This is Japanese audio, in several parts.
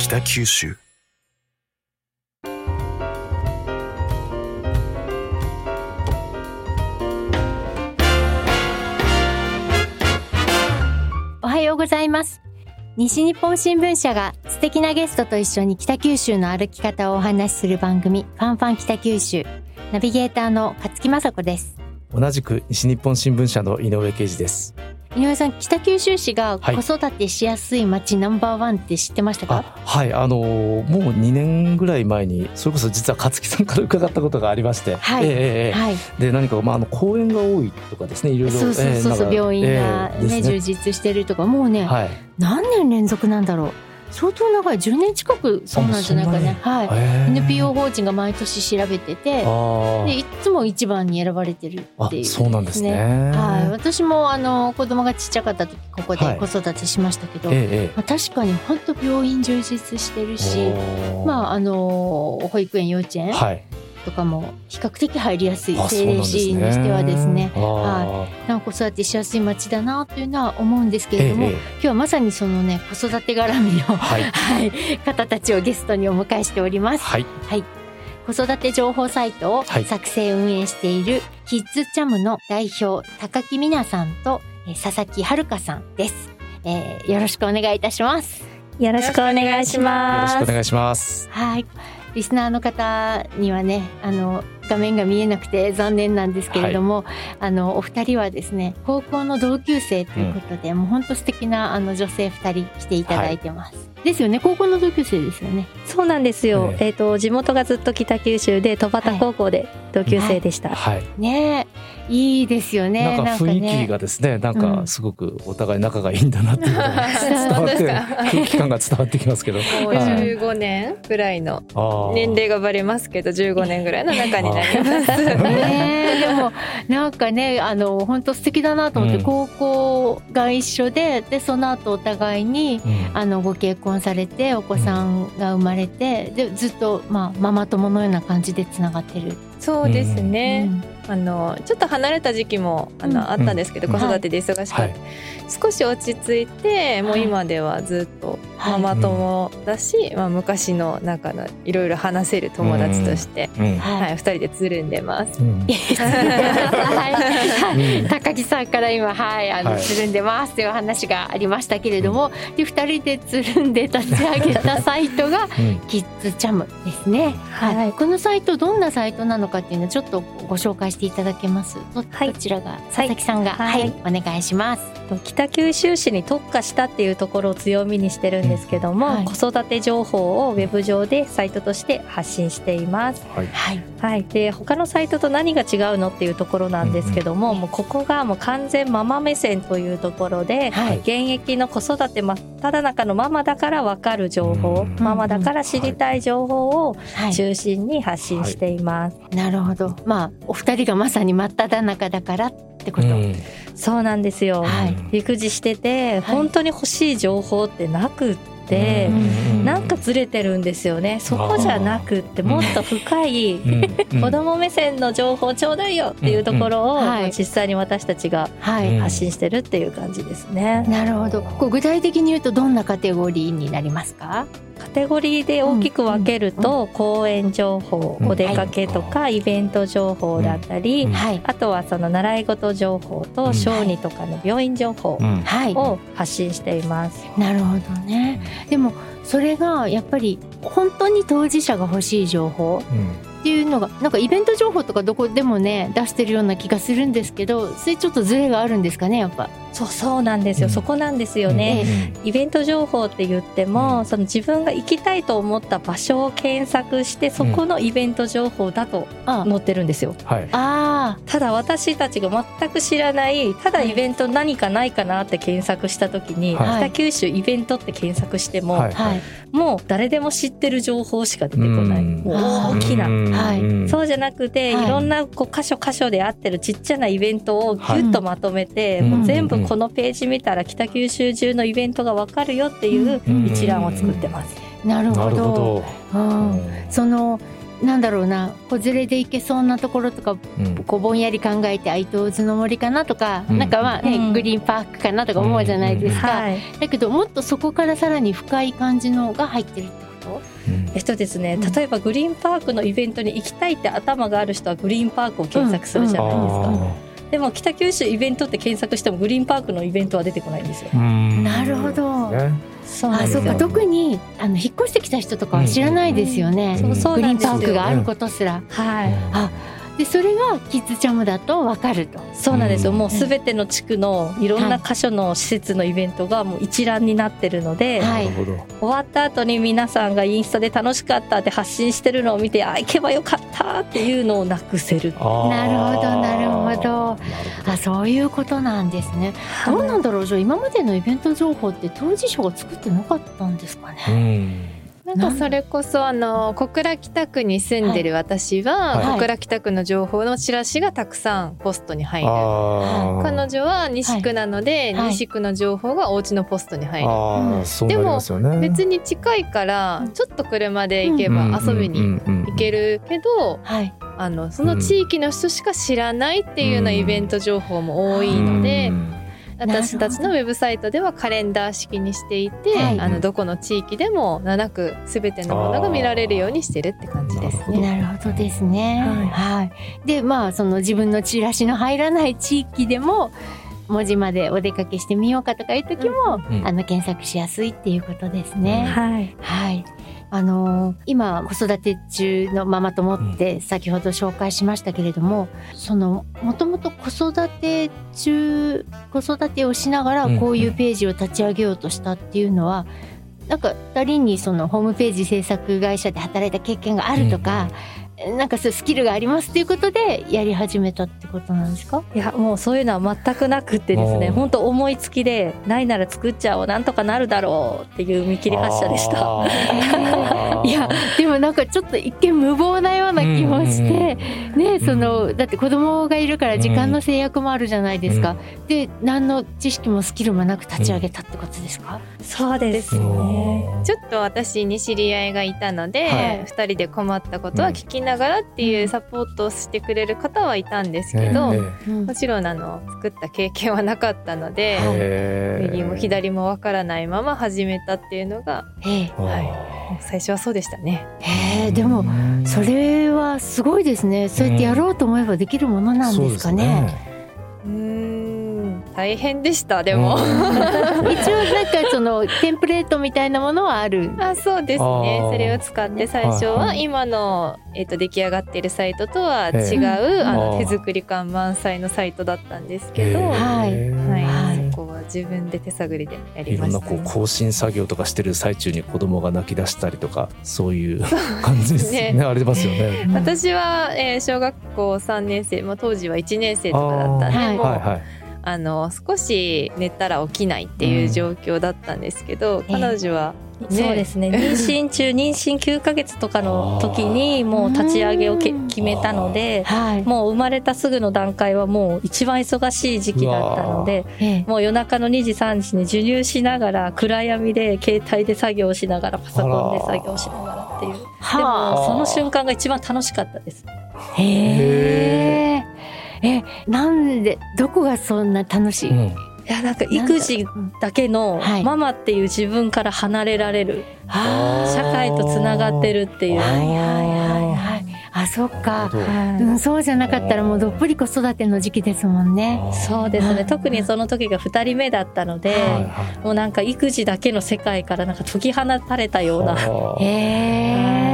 北九州。おはようございます。西日本新聞社が素敵なゲストと一緒に北九州の歩き方をお話しする番組ファンファン北九州。ナビゲーターの勝木雅子です。同じく西日本新聞社の井上啓二です井上さん北九州市がはい。子育てしやすい街ナンバーワンって知ってましたか、あはい。あのーもう2年ぐらい前にそれこそ実は勝木さんから伺ったことがありまして、はい。で何か、まあ、あの公園が多いとかですねいろいろ。そうそうそうそう、ええなんか病院が、ねええです充実してるとかもうね、はい。何年連続なんだろう相当長い。10年近くそうなんじゃないかね。はい、ええ NPO 法人が毎年調べててあでいつも一番に選ばれてるあっていう、あそうなんですね。はい、私もあの子供がちっちゃかった時ここではい。子育てしましたけど、えええまあ、確かに本当病院充実してるえしまああの保育園幼稚園はいとかも比較的入りやすいあ政令市にしてはですね。はなんか子育てしやすい街だなというのは思うんですけれども、えええ今日はまさにそのね子育て絡みの、はい。はい、方たちをゲストにお迎えしております。はい。はい。子育て情報サイトをはい。作成運営しているキッズチャムの代表高木美奈さんとえー佐々木遥さんです、えーよろしくお願いいたします。よろしくお願いしよろます。しくお願いします。はい。リスナーの方にはね、あの画面が見えなくて残念なんですけれども、あのお二人はですね、高校の同級生ということで、もう本当素敵なあの女性二人来ていただいてます。ですよね、高校の同級生ですよね。そうなんですよ。ええっ、と地元がずっと北九州で戸畑高校で同級生でした。はいねえ、いいですよね。なんか雰囲ね気がですねなんうんかすごくお互い仲がいいんだなっていうのが 伝わって空気感が伝わってきますけどもうはい15年ぐらいの年齢がバレますけど15年ぐらいの中になります。ねえでもなんかねあの本当素敵だなと思って、うん高校が一緒ででその後お互いにうんあのご結婚されてお子さんが生まれて、でずっと、まあ、ママ友のような感じでつながってる。そうですうね。んあのちょっと離れた時期もあの、うん。あったんですけど、うん。子育てで忙しかった、はい。少し落ち着いてもう今ではずっとはい。ママ友だし、まあ、昔の仲のいろいろ話せる友達として、うん。はい。はい、二人でつるんでます。高木さんから今はいあの、はい。つるんでますという話がありましたけれども、で二人でつるんで立ち上げたサイトがうん。キッズチャムですね。はい、はい。このサイトどんなサイトなのかっていうのをちょっとご紹介していただけます？ど,、はい。どちらが？佐々木さんが。は、はい。い。お願いします。北九州市に特化したっていうところを強みにしてるんですけども、はい。子育て情報をウェブ上でサイトとして発信しています。はい。はい。はい、で他のサイトと何が違うのっていうところなんですけども、もうここがもう完全ママ目線というところで、はい。現役の子育て真っただ中のママだから分かる情報、うんママだから知りたい情報をはい。中心に発信しています。なるほど。まあお二人がまさに真っ只中だからってこと。うんそうなんですよ、はい育児してて、本当に欲しい情報ってなくって、うんなんかずれてるんですよねそこじゃなくってもっと深い、うん子供目線の情報ちょうだいよっていうところを、うんうんはいまあ実際に私たちが発信してるっていう感じですね。なるほど。こう具体的に言うとどんなカテゴリーになりますか？カテゴリーで大きく分けると、講演情報、うんお出かけとか、イベント情報だったり。あとはその習い事情報とうん小児とかの病院情報。を発信しています。なるほどね。でもそれがやっぱり本当に当事者が欲しい情報うんっていうのがなんかイベント情報とかどこでもね出してるような気がするんですけどそれちょっとズレがあるんですかねやっぱ。そうそうなんですよ、うん。そこなんですよね。うん。イベント情報って言っても、うん。その自分が行きたいと思った場所を検索してそこのイベント情報だとあ。載ってるんですよ。はい。あただ私たちが全く知らないただイベント何かないかなって検索した時に、はい。北九州イベントって検索しても、はい。あはい。もう誰でも知ってる情報しか出てこない、大きな。うん。はい。うんそうじゃなくて、はい。い、ろんなこう箇所箇所であってるちっちゃなイベントをぎゅっとまとめて、はいもう全部このページ見たら北九州中のイベントがわかるよっていううん。一覧を作ってます。なるほど。うん。そのなんだろうな子連れで行けそうなところとかうん。こうぼんやり考えて愛東津の森かなとか、うん。なんかまあね、うん。グリーンパークかなとか思うじゃないですか、はいだけどもっとそこからさらに深い感じのが入ってるってこと？うん。えっとですね。うん。例えばグリーンパークのイベントに行きたいって頭がある人はグリーンパークを検索するじゃないですか、うんでも北九州イベントって検索してもグリーンパークのイベントは出てこないんですよ。なるほど。ねそうあそうか。特にあの引っ越してきた人とかは知らないですよね、うん。そうグリーンパークがあることすら、はい。あでそれがキッズチャムだと分かると。そうなんですよ、うん。もうすべての地区のいろんな箇所の施設のイベントがもう一覧になってるので、はない。終わった後に皆さんがインスタで楽しかったって発信してるのを見てあ行けばよかったっていうのをなくせる。なるほどなるほど。あそういうことなんですね。どうなんだろうじゃあ今までのイベント情報って当事者が作ってなかったんですかうね、んなんかそれこそあの小倉北区に住んでる私は、はい。小倉北区の情報のチラシがたくさんポストに入る。彼女は西区なので、はい。西区の情報がお家のポストに入る。あうん。ーそうなりますよね。別に近いからちょっと車で行けばうん。遊びに行けるけど、はい。あのその地域の人しか知らないっていうようなイベント情報も多いので、うん私たちのウェブサイトではカレンダー式にしていて、はいあのどこの地域でも7区すべてのものが見られるようにしてるって感じですうんね。なるほどですね。ははい。で、まあその自分のチラシの入らない地域でも文字までお出かけしてみようかとかいう時も、うんあの検索しやすいっていうことですね。はいはい。あのー今子育て中のママ友って先ほど紹介しましたけれども、そのもともと子育て中子育てをしながらうんこういうページを立ち上げようとしたっていうのは、なんか2人にそのホームページ制作会社で働いた経験があるとか、なんかそういうスキルがありますっていうことでやり始めたってことなんですか？いやもうそういうのは全くなくってですね本当思いつきでないなら作っちゃおうなんとかなるだろうっていう見切り発車でした。いやでもなんかちょっと一見無謀なような気もして、ねそのだって子供がいるから時間の制約もあるじゃないですか、で何の知識もスキルもなく立ち上げたってことですか、そうですうね。んちょっと私に知り合いがいたので、はい。2人で困ったことは聞きながらっていうサポートをしてくれる方はいたんですけど、もちろんあの作った経験はなかったので、右も左もわからないまま始めたっていうのがええ。は最初はそうでしたね。へえでもそれはすごいですね。そうやってやろうと思えばできるものなんですかね。うーん大変でしたでも、一応なんかそのテンプレートみたいなものはある。あそうですね。それを使って最初は今の、えっと出来上がっているサイトとは違う、ええ。あの手作り感満載のサイトだったんですけど、はいはい。はい。そこは自分で手探りでやいろんなこうりましたね。更新作業とかしてる最中に子供が泣き出したりとかそういう感じですね。ね。ありますよね。私は、えー小学校3年生、まあ、当時は1年生とかだったんで、はいもう、はいはい。あの少し寝たら起きないっていう状況だったんですけど、うん彼女は、そうですね。妊娠中妊娠9ヶ月とかの時にもう立ち上げを決めたのではい。もう生まれたすぐの段階はもう一番忙しい時期だったのでええ。もう夜中の2時3時に授乳しながら暗闇で携帯で作業しながらパソコンで作業しながらっていう。ではもその瞬間が一番楽しかったです。あ。へえ。え、なんでどこがそんな楽しい？うん。いやなんか育児だけのはい。ママっていう自分から離れられる。あ社会とつながってるっていう。あ。はいはいはいはい。あ、そっか。うん、そうじゃなかったらもうどっぷり子育ての時期ですもんね。そうですはいね特にその時が2人目だったので、はいはい。もうなんか育児だけの世界からなんか解き放たれたような。はいへえ。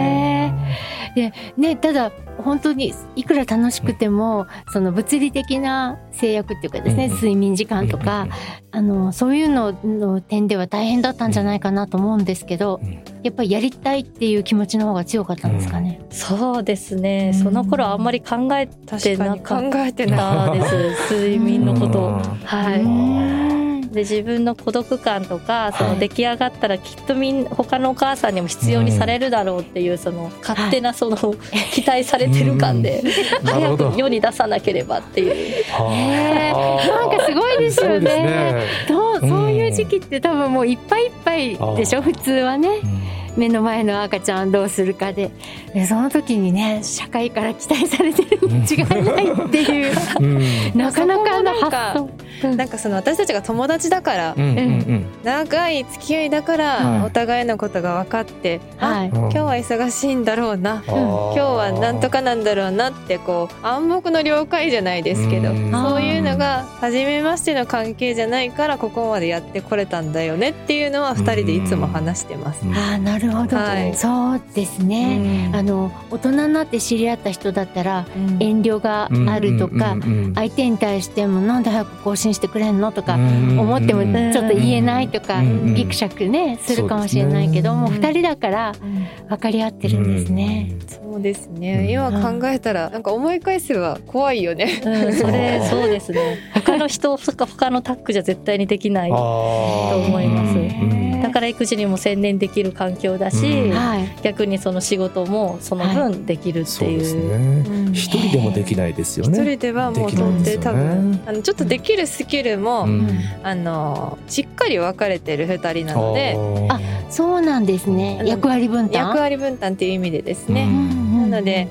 でねただ本当にいくら楽しくてもその物理的な制約っていうかですね、うん睡眠時間とか、あのそういうのの点では大変だったんじゃないかなと思うんですけど、うん。やっぱりやりたいっていう気持ちの方が強かったんですかね。そうですね。その頃あんまり考えてなかっ考えてない。た。で す睡眠のこと。はい。うんで自分の孤独感とかそはい。の出来上がったらきっとみん他のお母さんにも必要にされるだろうっていうその勝手なその期待されてる感で早く世に出さなければっていう。へー。なんかすごいですよね。ねそううんそういう時期って多分もういっぱいいっぱいでしょ、普通はね。うん目の前の赤ちゃんどうするかで。でその時にね社会から期待されてるに違いないっていう。うん。なかなかの発想。なんかその私たちが友達だから、うんうん長い付き合いだから、はい。お互いのことが分かって、はい。うん今日は忙しいんだろうな、今日はなんとかなんだろうなってこう暗黙の了解じゃないですけど、うん。そういうのが初めましての関係じゃないからここまでやってこれたんだよねっていうのは2人でいつも話してます。うん。ああなるほど、はい。そうですね、あの大人になって知り合った人だったらうん。遠慮があるとか、相手に対してもなんで早く更新してくれんの？とかうん思ってもうんちょっと言えないとかうんギクシャクねするかもしれないけどもうそうですね。二人だから分かり合ってるんですね。そうですね、うん。今考えたらなんか思い返せば怖いよね。うん、それそうですね。他の人とか他のタッグじゃ絶対にできないと思います。うんだから育児にも専念できる環境だし、うん。はい。逆にその仕事もその分できるっていう,、そうですね。うん。一人でもできないですよ一ね人ではもうとって多分あのちょっとできるスキルも、うん。あのしっかり分かれてる2人なのであそうなんですね。役割分担？役割分担っていう意味でですうね、ん。なので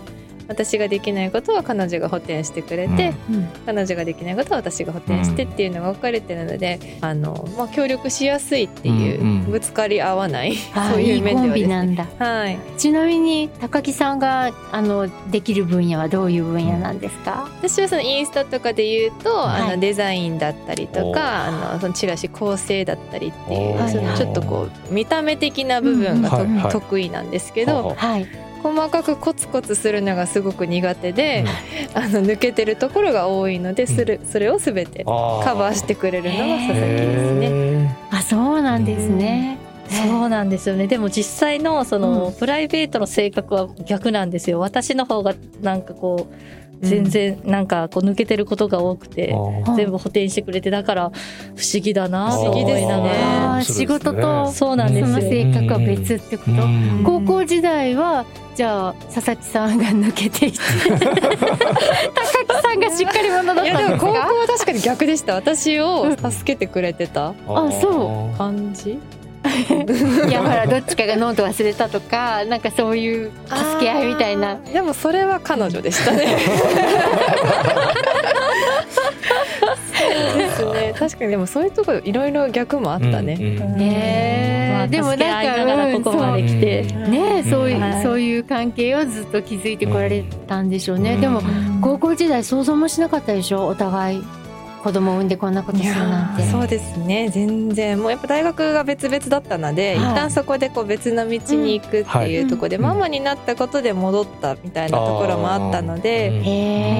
私ができないことは彼女が補填してくれて、うん。彼女ができないことは私が補填してっていうのが分かれてるので、あのまあ、協力しやすいっていう、うんうん。ぶつかり合わないあそういう面ではですね。ビなんだ。はい、ちなみに高木さんがあのできる分野はどういう分野なんですか、私はそのインスタとかで言うと、はい。あのデザインだったりとおかあのそのチラシ構成だったりっていう、おそのちょっとこう見た目的な部分がと、うん得意なんですけど、はい細かくコツコツするのがすごく苦手で、あの抜けてるところが多いので、それそれをすべてカバーしてくれるのが佐々木ですね。ねあそうなんですね、そうなんですよね。でも実際のその、うん。プライベートの性格は逆なんですよ。私の方がなんかこう全然なんかこう抜けてることが多くて、うん。全部補填してくれてだから不思議だなと不思議ですね思いながら。あー仕事とそうなんです。よその性格は別ってこと、うん。高校時代はじゃあ佐々木さんが抜けていて。高木さんがしっかり者だったんですか？も高校は確かに逆でした。私を助けてくれてたあそう。感じ？いやほらどっちかがノート忘れたとかなんかそういう助け合いみたいな。でもそれは彼女でしたね。そうですね。確かにでもそういうところいろいろ逆もあったね、うんうん。ねえ。まあでもなんかここまで来て、う。んねえそういう、はい。そういう関係をずっと築いてこられたんでしょうね、うん。でも高校時代想像もしなかったでしょ？お互い子供を産んでこんなことするなんて。そうですね。全然。もうやっぱ大学が別々だったので、はい。一旦そこでこう別の道に行くっていうところで、うん。ママになったことで戻ったみたいなところもあったので、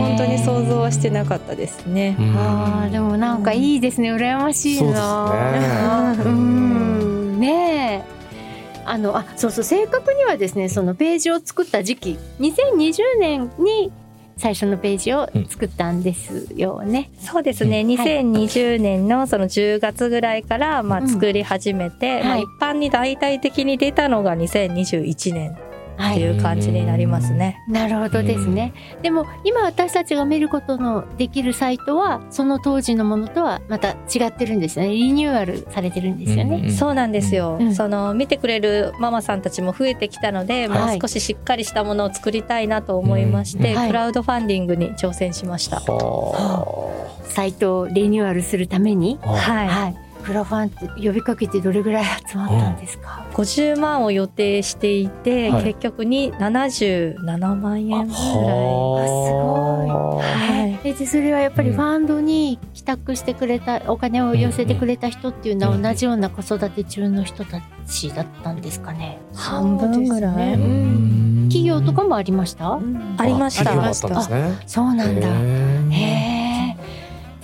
本当に想像はしてなかったですね。あーでもなんかいいですね。羨ましいそうなですね。うん。ねえ。あのあそうそう。正確にはですねそのページを作った時期2020年に最初のページを作ったんですよね。そうですね、2020年のその10月ぐらいからまうん。あ作り始めて、まあはい。一般に大々的に出たのが2021年はい、っていう感じになりますね。なるほどですね。でも今私たちが見ることのできるサイトはその当時のものとはまた違ってるんですよね。リニューアルされてるんですよね。そうなんですよ、うんその見てくれるママさんたちも増えてきたので、もうはい少ししっかりしたものを作りたいなと思いまして、うんはいクラウドファンディングに挑戦しました。はサイトをリニューアルするために、あはい、はい。クラファンって呼びかけてどれぐらい集まったんですか？50万を予定していて、はい結局に77万円ぐらい。ははいえでそれはやっぱりうんファンドに帰宅してくれたお金を寄せてくれた人っていうのはうん同じような子育て中の人たちだったんですかね？半分ぐらいねうん企業とかもありました？ありましたあ。そうなんだ。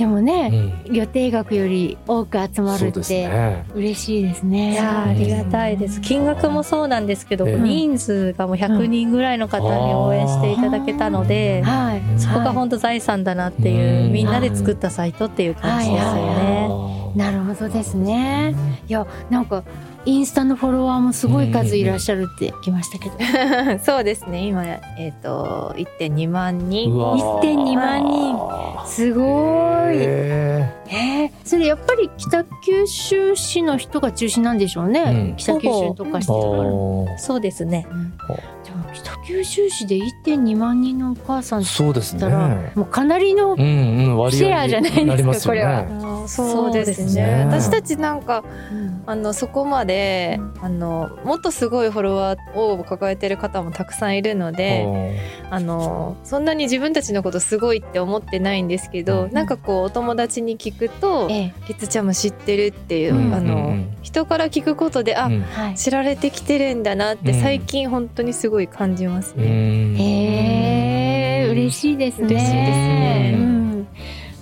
でもね、うん予定額より多く集まるってね。嬉しいですね。いやーありがたいです金額もそうなんですけど、ええ人数がもう100人ぐらいの方に応援していただけたので、はい。そこが本当財産だなっていう、うんみんなで作ったサイトっていう感じですよね。なるほどですね。いやなんかインスタのフォロワーもすごい数いらっしゃるって聞きましたけど、そうですね。今えっ、と1.2万人。うわ1.2万人。すごいへえー、それやっぱり北九州市の人が中心なんでしょうね、うん。北九州に特化してるから、ーそうですね。でも北九州市で1.2万人のお母さんそうですね。言ったら、もうかなりのシェアじゃないですかになりますよね。これは。そうですね。ね。私たちなんかあのそこまであのもっとすごいフォロワーを抱えてる方もたくさんいるのであのそんなに自分たちのことすごいって思ってないんですけど、うん。なんかこうお友達に聞くとええ「キツちゃんも知ってる」っていう、うん。あのうんうん人から聞くことであ、うん。はい。知られてきてるんだなってうん。最近本当にすごい感じますうね。ん。へえ嬉しいですね。嬉しいですね。うん。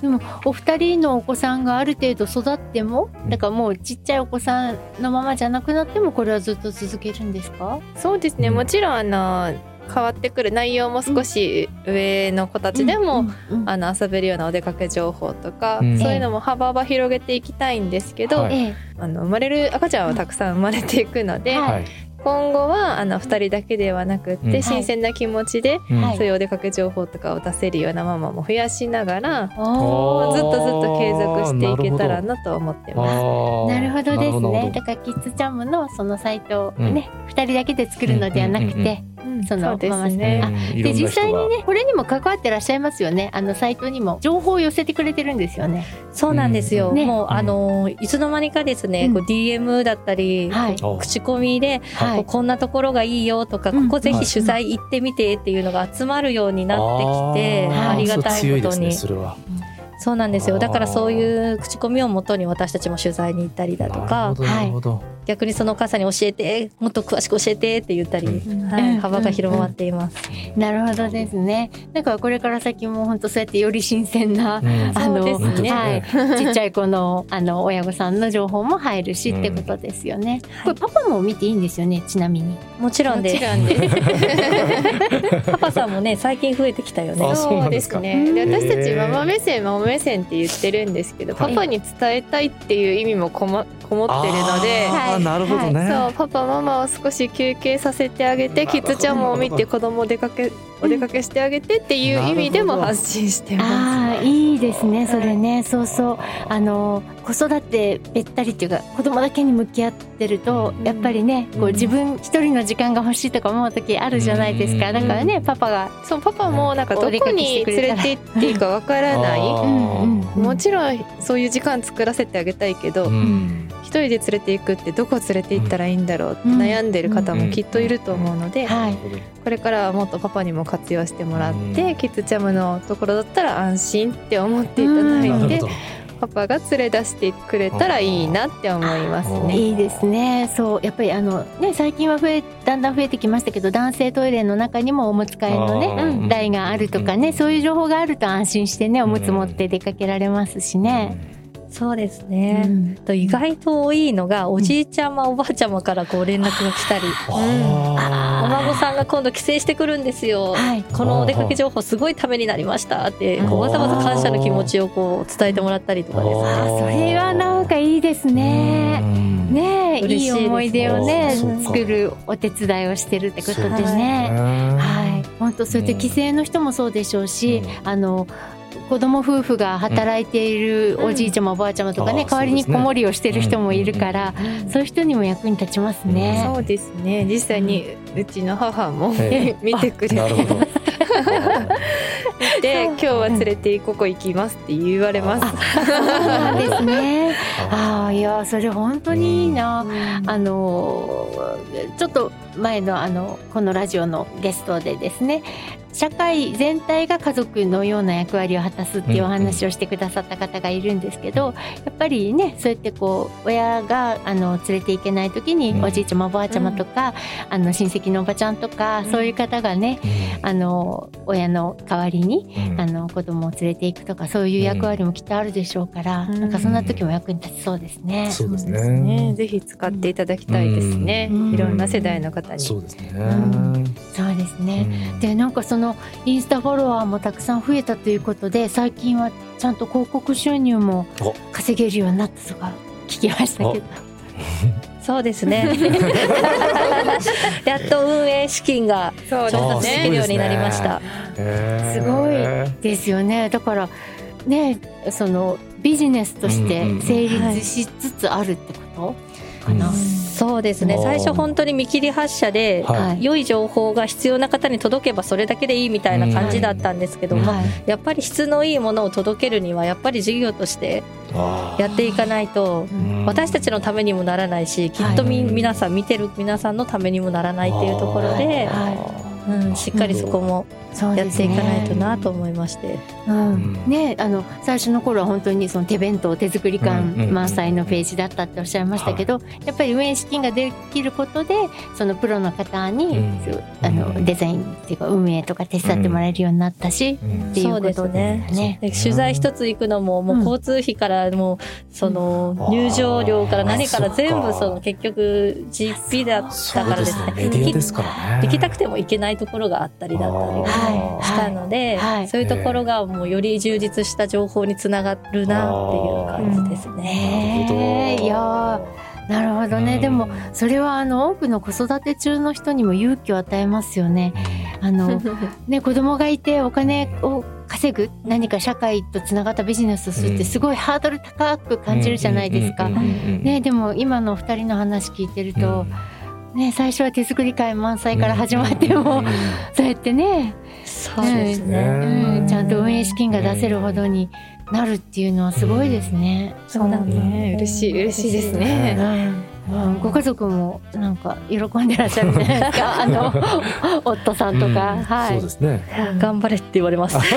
でもお二人のお子さんがある程度育ってもだからもうちっちゃいお子さんのままじゃなくなってもこれはずっと続けるんですか？そうですね、うん。もちろんあの変わってくる内容も少し上の子たちでも、あの遊べるようなお出かけ情報とか、うん。そういうのも幅々広げていきたいんですけど、あの生まれる赤ちゃんはたくさん生まれていくので、今後はあの2人だけではなくって、うん。新鮮な気持ちで、そういうお出かけ情報とかを出せるようなママも増やしながら、ずっとずっと継続していけたらなと思ってます。なるほどですね。だだからキッズチャムのそのサイトをね、二、人だけで作るのではなくて、うんうんうんそのママねさんあで実際にねこれにも関わってらっしゃいますよね。あのサイトにも情報を寄せてくれてるんですよね。そうなんですよ、うん。ね。もうあのいつの間にかですね、うん。こう DM だったり、口コミで、はい。こうこんなところがいいよとか、うん。ここぜはいひ取材行ってみてっていうのが集まるようになってきて、ありがたいことに。強ですねそれは。そうなんですよ。だからそういう口コミをもとに私たちも取材に行ったりだとなかるほどなるほど逆にそのお母さんに教えてもっと詳しく教えてって言ったり、うんはいうん幅が広まっています。なるほどですね。だからこれから先も本当そうやってより新鮮な、うんあの、そうですねはい、ちっちゃい子のあの親御さんの情報も入るし、うんってことですよね。これパパも見ていいんですよね？ちなみに。もちろんもちです。ろんです。パパさんもね最近増えてきたよねあ。そうですね。でうん私たちママ目線ママ目線って言ってるんですけど、はいパパに伝えたいっていう意味もこもこもってるので。あーなるほどね。そうパパママを少し休憩させてあげてキッズちゃんも見て子供お出かけお出かけしてあげてっていう意味でも発信してます。ああいいですねそれね。そうそう。あの子育てべったりっていうか子供だけに向き合ってるとうん。やっぱりねこううん自分一人の時間が欲しいとか思う時あるじゃないですか。うん。だからねパパがそうパパもなんかどこに連れて行っていいかわからない。もちろんそういう時間作らせてあげたいけど、うん。一人で連れて行くってどこ連れて行ったらいいんだろうってうん。悩んでる方もきっといると思うので、はい。これからはもっとパパにも活用してもらって、うんキッズチャムのところだったら安心って思っていただて、ないるほどパパが連れ出してくれたらいいなって思いますね。い。いですね。そう。やっぱりあのね最近は増えだんだん増えてきましたけど男性トイレの中にもおむつ替えのね台があるとかねそういう情報があると安心してねおむつ持って出かけられますしね。そうですうね。んと意外と多いのがおじいちゃまおばあちゃまからこう連絡が来たり、おあ孫さんが今度帰省してくるんですよ。はいこのお出かけ情報すごいためになりましたってこうわざわざ感謝の気持ちをこう伝えてもらったりとかですね。あそれはなんかいいですね。ねえいい思い出をね作るお手伝いをしてるってことでね。ははい、本当そうやって帰省の人もそうでしょうし、うんあの子供夫婦が働いているおじいちゃまおばあちゃまとかね、代わりに子守りをしてる人もいるから、そういう人にも役に立ちますね。そうですね。実際にうちの母も、え見てくれて。今日は連れてここ行きますって言われます。そうですね。ああいやそれ本当にいいな。うん。あのちょっと前のあのこのラジオのゲストでですね社会全体が家族のような役割を果たすっていうお話をしてくださった方がいるんですけど、やっぱりねそうやってこう親があの連れて行けない時にうん。おじいちゃまおばあちゃまとか、あの親戚のおばちゃんとか、そういう方がねあの親の代わりにあの子供を連れて行くとかそういう役割もきっとあるでしょうから、うん。なんかそんな時も役に立ちそうですね。そうですね。ね。ぜひ使っていただきたいですね。うん。いろんな世代の方に。そうですね。そうですね。うん。でなんかそのインスタフォロワーもたくさん増えたということで最近はちゃんと広告収入もお。稼げるようになったとか聞きましたけど、そうですね。やっと運営資金がそう調達できるようになりました、すごいですよね。だからねそのビジネスとして成立しつつあるってことかな、そうですね。最初本当に見切り発車で、はい。良い情報が必要な方に届けばそれだけでいいみたいな感じだったんですけども、はい。やっぱり質のいいものを届けるにはやっぱり事業としてやっていかないとうん。私たちのためにもならないしきっとみ、はい。皆さん見てる皆さんのためにもならないっていうところで、はうん、しっかりそこもそうやっていかないとなと思いまして、うん。ねあの最初の頃は本当にその手弁当手作り感満載のページだったっておっしゃいましたけど、やっぱり運営資金ができることでそのプロの方に、あのうん。デザインっていうか運営とか手伝ってもらえるようになったし、っていうことですね。で取材一つ行くのももう交通費からもうそのうん。入場料から何から全部その結局実費だったからですね。行きたくても行けないところがあったりだったりはい。したので、はい。そういうところがもうより充実した情報につながるなっていう感じですね。ねえいやー。なるほどね、うん。でもそれはあの多くの子育て中の人にも勇気を与えますよね。あのね子供がいてお金を稼ぐ何か社会とつながったビジネスをするっうん。てすごいハードル高く感じるじゃないですか。うんうんうんうんね、でも今の2人の話聞いてると、ね、最初は手作り会満載から始まっても、うん。そうやってね、そうですね。うん、ちゃんと運営資金が出せるほどになるっていうのはすごいですね。そうだね嬉しい嬉しいですね。うん。うん。ご家族もなんか喜んでらっしゃるじゃないですか？あの夫さんとか、うん。はい。そうですね。頑張れって言われます。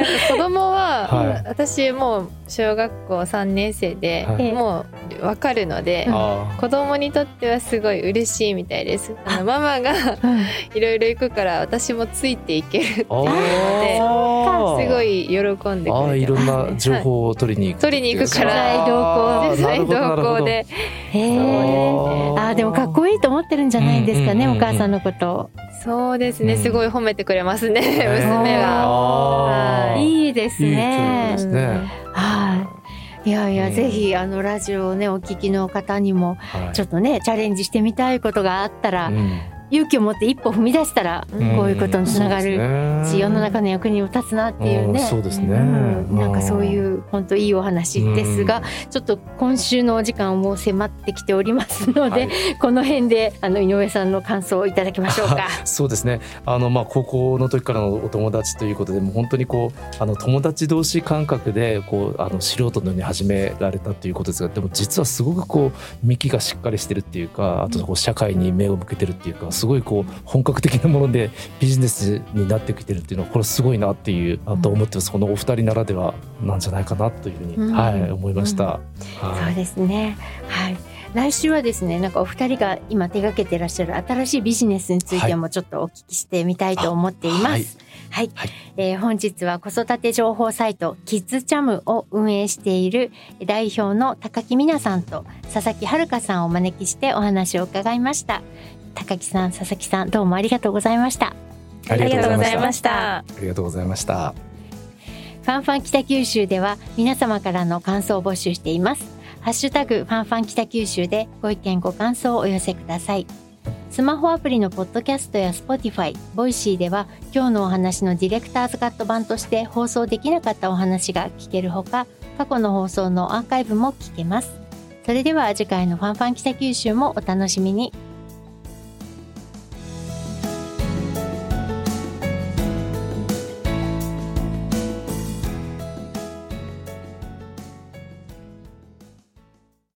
うん子供は、はい。私もう小学校3年生で、はい。もう分かるので、あ子供にとってはすごい嬉しいみたいです。あのママがうん。いろいろ行くから私もついていけるってあいうのー。ですごい喜んでくあーいれてろんな情報を取りに行く取りに行くからあー。取材なるほどなるほど。同行でへえあーでもかっこいいと思ってるんじゃないですかね、うんうんうんうん。お母さんのこと。そうですね、うん。すごい褒めてくれますね、娘が。い。いですいい教ね育ですね。はい。いやいや、うん。ぜひあのラジオをねお聞きの方にもはい。ちょっとねチャレンジしてみたいことがあったら、うん勇気を持って一歩踏み出したら、うんこういうことにつながるし世の中の役にも立つなっていうね。うんそうですね。うんなんかそういうう本当いいお話ですが、ちょっと今週のお時間も迫ってきておりますので、はいこの辺であの井上さんの感想をいただきましょうか。そうですね。あのまあ高校の時からのお友達ということで、もう本当にこうあの友達同士感覚でこうあの素人のように始められたということですが、でも実はすごくこう幹がしっかりしてるっていうか、あとこう社会に目を向けてるっていうか、すごいこう本格的なものでビジネスになってきてるっていうのはこれすごいなっていうあと思ってます。このお二人ならではなんじゃないかなというふうに、うんはい思いました。はいそうですね。はい。来週はですね、なんかお二人が今手掛けてらっしゃる新しいビジネスについてもちょっとお聞きしてみたいと思っています。はいはい、はいえー本日は子育て情報サイトキッズチャムを運営している代表の高木美奈さんと佐々木遥さんをお招きしてお話を伺いました。高木さん、佐々木さん、どうもありがとうございました。ありがとうございまし。したた。ありがとうございました。ファンファン北九州では皆様からの感想を募集しています。ハッシュタグファンファン北九州でご意見ご感想をお寄せください。スマホアプリのポッドキャストや Spotify、ボイシーでは今日のお話のディレクターズカット版として放送できなかったお話が聞けるほか、過去の放送のアーカイブも聞けます。それでは次回のファンファン北九州もお楽しみに。